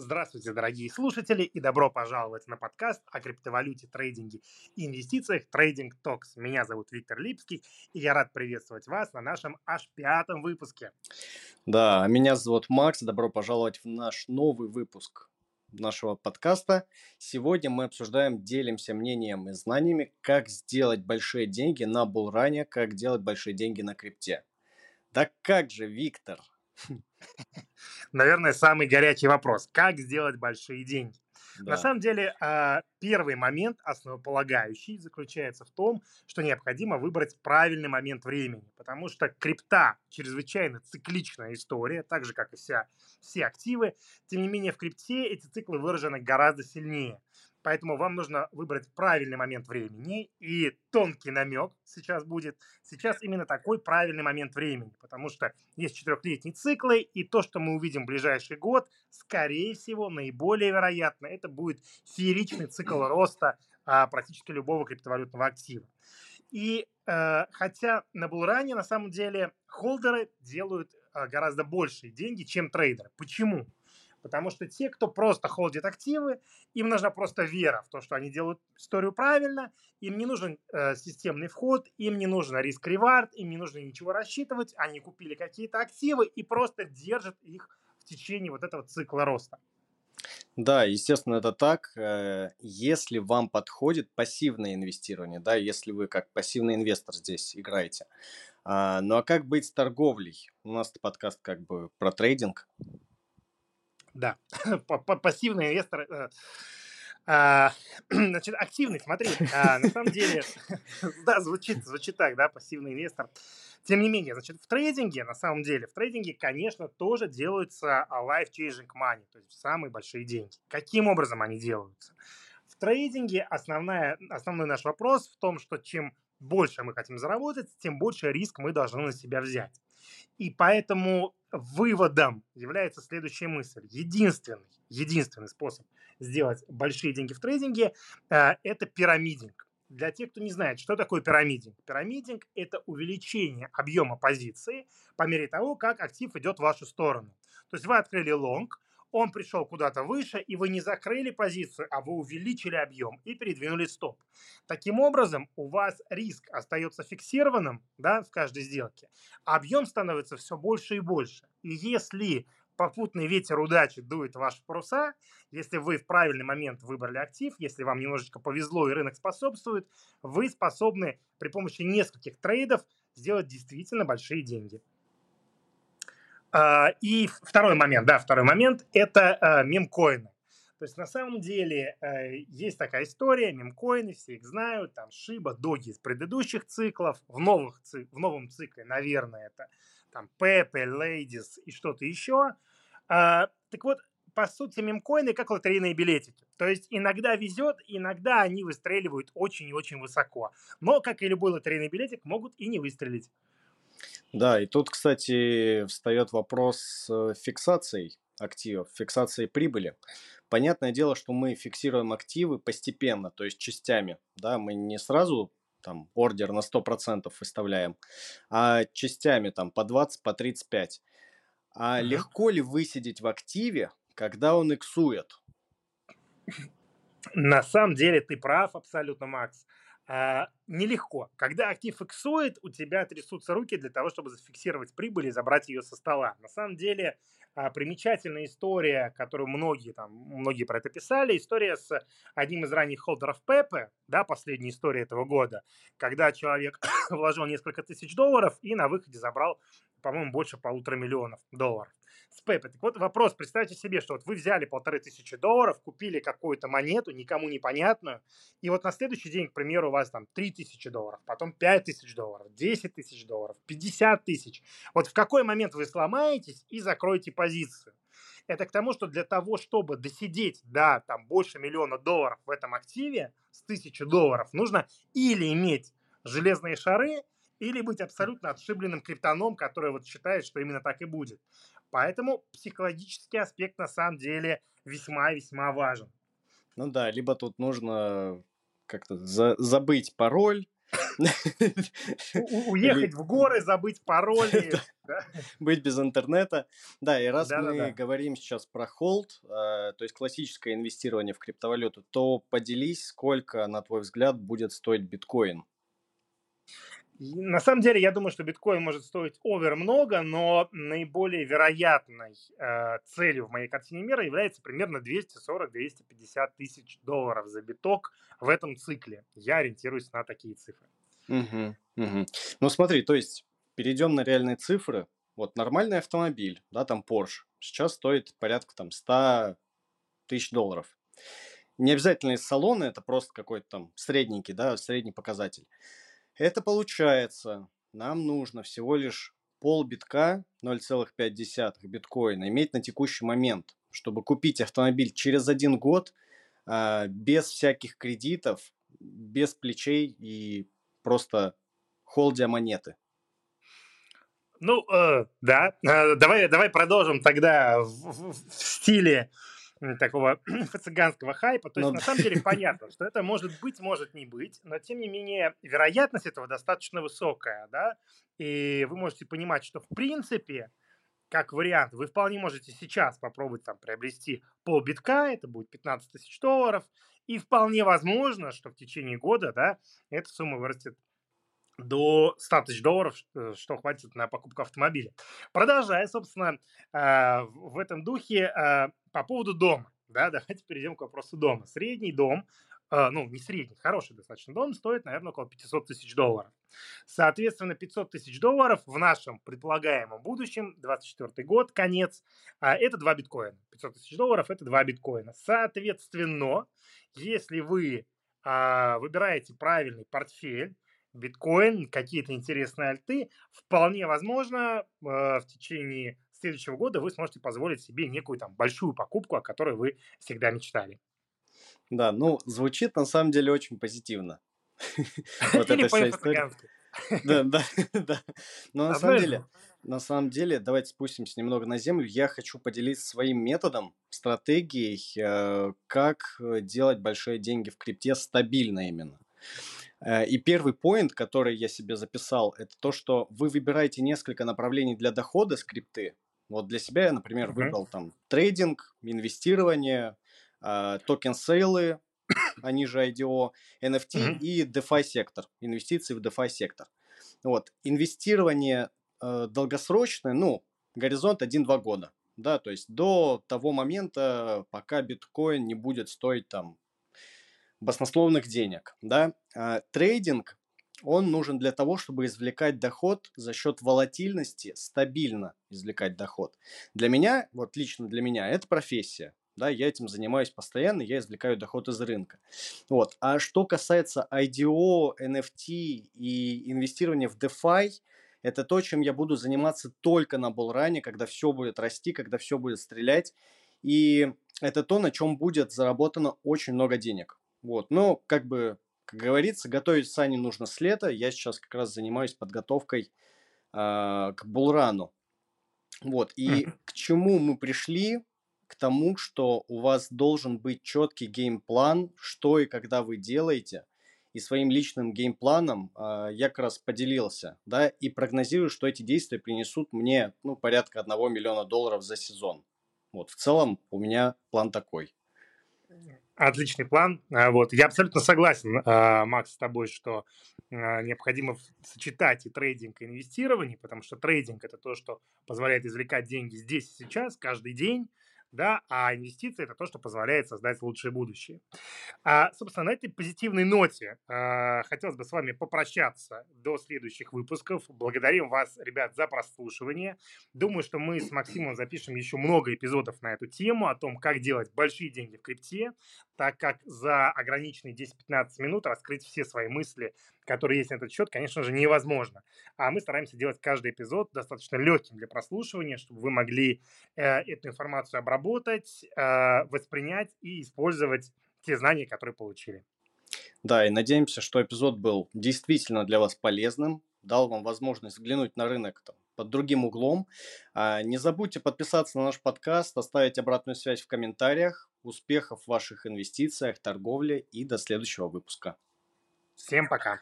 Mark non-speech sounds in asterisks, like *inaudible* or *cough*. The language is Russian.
Здравствуйте, дорогие слушатели, и добро пожаловать на подкаст о криптовалюте, трейдинге и инвестициях Trading Talks. Меня зовут Виктор Липский, и я рад приветствовать вас на нашем аж пятом выпуске. Да, меня зовут Макс, добро пожаловать в наш новый выпуск нашего подкаста. Сегодня мы обсуждаем, делимся мнением и знаниями, как сделать большие деньги на булране, как делать большие деньги на крипте. Да как же, Виктор, *laughs* Наверное, самый горячий вопрос. Как сделать большие деньги? Да. На самом деле, а, первый момент, основополагающий, заключается в том, что необходимо выбрать правильный момент времени, потому что крипта чрезвычайно цикличная история, так же, как и вся, все активы. Тем не менее, в крипте эти циклы выражены гораздо сильнее. Поэтому вам нужно выбрать правильный момент времени. И тонкий намек сейчас будет. Сейчас именно такой правильный момент времени. Потому что есть четырехлетние циклы. И то, что мы увидим в ближайший год, скорее всего, наиболее вероятно, это будет фееричный цикл роста а, практически любого криптовалютного актива. И э, хотя на Булране на самом деле холдеры делают э, гораздо большие деньги, чем трейдеры. Почему? Потому что те, кто просто холдит активы, им нужна просто вера в то, что они делают историю правильно, им не нужен э, системный вход, им не нужен риск-ревард, им не нужно ничего рассчитывать, они купили какие-то активы и просто держат их в течение вот этого цикла роста. Да, естественно, это так. Э, если вам подходит пассивное инвестирование, да, если вы как пассивный инвестор здесь играете. А, ну а как быть с торговлей? У нас подкаст как бы про трейдинг. Да, *laughs* пассивный инвестор. Э, а, *clears throat* значит, активный, смотри, а, на самом деле, *laughs* да, звучит, звучит так, да, пассивный инвестор. Тем не менее, значит, в трейдинге, на самом деле, в трейдинге, конечно, тоже делаются life-changing money, то есть самые большие деньги. Каким образом они делаются? В трейдинге основная, основной наш вопрос в том, что чем больше мы хотим заработать, тем больше риск мы должны на себя взять. И поэтому выводом является следующая мысль. Единственный, единственный способ сделать большие деньги в трейдинге э, – это пирамидинг. Для тех, кто не знает, что такое пирамидинг. Пирамидинг – это увеличение объема позиции по мере того, как актив идет в вашу сторону. То есть вы открыли лонг, он пришел куда-то выше, и вы не закрыли позицию, а вы увеличили объем и передвинули стоп. Таким образом, у вас риск остается фиксированным да, в каждой сделке, а объем становится все больше и больше. И если попутный ветер удачи дует ваши паруса, если вы в правильный момент выбрали актив, если вам немножечко повезло и рынок способствует, вы способны при помощи нескольких трейдов сделать действительно большие деньги. А, и второй момент, да, второй момент – это а, мемкоины. То есть на самом деле э, есть такая история, мемкоины, все их знают, там Шиба, Доги из предыдущих циклов, в, новых, в новом цикле, наверное, это там Пепе, Лейдис и что-то еще. А, так вот, по сути, мемкоины как лотерейные билетики. То есть иногда везет, иногда они выстреливают очень и очень высоко. Но, как и любой лотерейный билетик, могут и не выстрелить. Да, и тут, кстати, встает вопрос э, фиксацией активов, фиксацией прибыли. Понятное дело, что мы фиксируем активы постепенно, то есть частями. Да, мы не сразу там ордер на 100% выставляем, а частями там по 20, по 35. А uh легко ли высидеть в активе, когда он иксует? На самом деле ты прав абсолютно, Макс. А, нелегко. Когда актив иксует, у тебя трясутся руки для того, чтобы зафиксировать прибыль и забрать ее со стола. На самом деле, а, примечательная история, которую многие там, многие про это писали, история с одним из ранних холдеров Пепе, да, последняя история этого года, когда человек *coughs* вложил несколько тысяч долларов и на выходе забрал, по-моему, больше полутора миллионов долларов с Пепе. Так вот вопрос, представьте себе, что вот вы взяли полторы тысячи долларов, купили какую-то монету, никому непонятную, и вот на следующий день, к примеру, у вас там 3 тысячи долларов, потом 5 тысяч долларов, 10 тысяч долларов, 50 тысяч. Вот в какой момент вы сломаетесь и закроете позицию? Это к тому, что для того, чтобы досидеть до там, больше миллиона долларов в этом активе с тысячи долларов, нужно или иметь железные шары, или быть абсолютно отшибленным криптоном, который вот считает, что именно так и будет. Поэтому психологический аспект на самом деле весьма-весьма важен. Ну да, либо тут нужно как-то за забыть пароль, Уехать в горы, забыть пароли. Быть без интернета. Да, и раз мы говорим сейчас про холд, э, то есть классическое инвестирование в криптовалюту, то поделись, сколько, на твой взгляд, будет стоить биткоин? На самом деле, я думаю, что биткоин может стоить овер много, но наиболее вероятной э, целью в моей картине мира является примерно 240-250 тысяч долларов за биток в этом цикле. Я ориентируюсь на такие цифры. Угу, угу. Ну смотри, то есть перейдем на реальные цифры. Вот нормальный автомобиль, да, там Porsche, сейчас стоит порядка там 100 тысяч долларов. Не обязательно из салона, это просто какой-то там средненький, да, средний показатель. Это получается, нам нужно всего лишь пол битка, 0,5 биткоина, иметь на текущий момент, чтобы купить автомобиль через один год э, без всяких кредитов, без плечей и просто холдя монеты. Ну, э, да. Э, давай, давай продолжим тогда в, в, в стиле такого *clears throat* цыганского хайпа. То есть, ну, на самом деле, *laughs* понятно, что это может быть, может не быть, но, тем не менее, вероятность этого достаточно высокая, да, и вы можете понимать, что, в принципе, как вариант, вы вполне можете сейчас попробовать там приобрести пол битка, это будет 15 тысяч долларов, и вполне возможно, что в течение года, да, эта сумма вырастет до 100 тысяч долларов, что, что хватит на покупку автомобиля. Продолжая, собственно, э, в этом духе э, по поводу дома. Да, *laughs* давайте перейдем к вопросу дома. Средний дом, э, ну, не средний, хороший достаточно дом, стоит, наверное, около 500 тысяч долларов. Соответственно, 500 тысяч долларов в нашем предполагаемом будущем, 24 год, конец, это 2 биткоина. 500 тысяч долларов – это 2 биткоина. Соответственно, если вы выбираете правильный портфель, биткоин, какие-то интересные альты, вполне возможно, э, в течение следующего года вы сможете позволить себе некую там большую покупку, о которой вы всегда мечтали. Да, ну, звучит на самом деле очень позитивно. *laughs* Вот эта вся история. Да, *laughs* да, *laughs* да. Но на самом деле, на самом деле, давайте спустимся немного на землю. Я хочу поделиться своим методом, стратегией, э, как э, делать большие деньги в крипте стабильно именно. Э, и первый point, который я себе записал, это то, что вы выбираете несколько направлений для дохода с крипты. Вот для себя я, например, выбрал там трейдинг, инвестирование, э, token-sale ы, *coughs* они же IDO, NFT и DeFi сектор, инвестиции в DeFi сектор. Вот, инвестирование э, долгосрочное, ну, горизонт 1-2 года, да, то есть до того момента, пока биткоин не будет стоить там баснословных денег. Да? А, трейдинг, он нужен для того, чтобы извлекать доход за счет волатильности, стабильно извлекать доход. Для меня, вот лично для меня, это профессия. Да, я этим занимаюсь постоянно, я извлекаю доход из рынка. Вот. А что касается IDO, NFT и инвестирования в DeFi, это то, чем я буду заниматься только на булране, когда все будет расти, когда все будет стрелять. И это то, на чем будет заработано очень много денег. Вот, но как бы, как говорится, готовить сани нужно с лета. Я сейчас как раз занимаюсь подготовкой э, к булрану. Вот, и к чему мы пришли? К тому, что у вас должен быть четкий game plan, что и когда вы делаете. И своим личным game plan ом э, я как раз поделился, да, и прогнозирую, что эти действия принесут мне, ну, порядка 1 миллиона долларов за сезон. Вот, в целом у меня план такой. Отличный план. А, вот. Я абсолютно согласен, а, Макс, с тобой, что а, необходимо сочетать и трейдинг, и инвестирование, потому что трейдинг – это то, что позволяет извлекать деньги здесь и сейчас, каждый день, да, а инвестиции – это то, что позволяет создать лучшее будущее. А, собственно, на этой позитивной ноте а, хотелось бы с вами попрощаться до следующих выпусков. Благодарим вас, ребят, за прослушивание. Думаю, что мы с Максимом запишем еще много эпизодов на эту тему, о том, как делать большие деньги в крипте, так как за ограниченные 10-15 минут раскрыть все свои мысли которые есть на этот счет, конечно же, невозможно. А мы стараемся делать каждый эпизод достаточно легким для прослушивания, чтобы вы могли э, эту информацию обработать, э, воспринять и использовать те знания, которые получили. Да, и надеемся, что эпизод был действительно для вас полезным, дал вам возможность взглянуть на рынок там, под другим углом. А, не забудьте подписаться на наш подкаст, оставить обратную связь в комментариях. Успехов в ваших инвестициях, торговле и до следующего выпуска. Всем пока.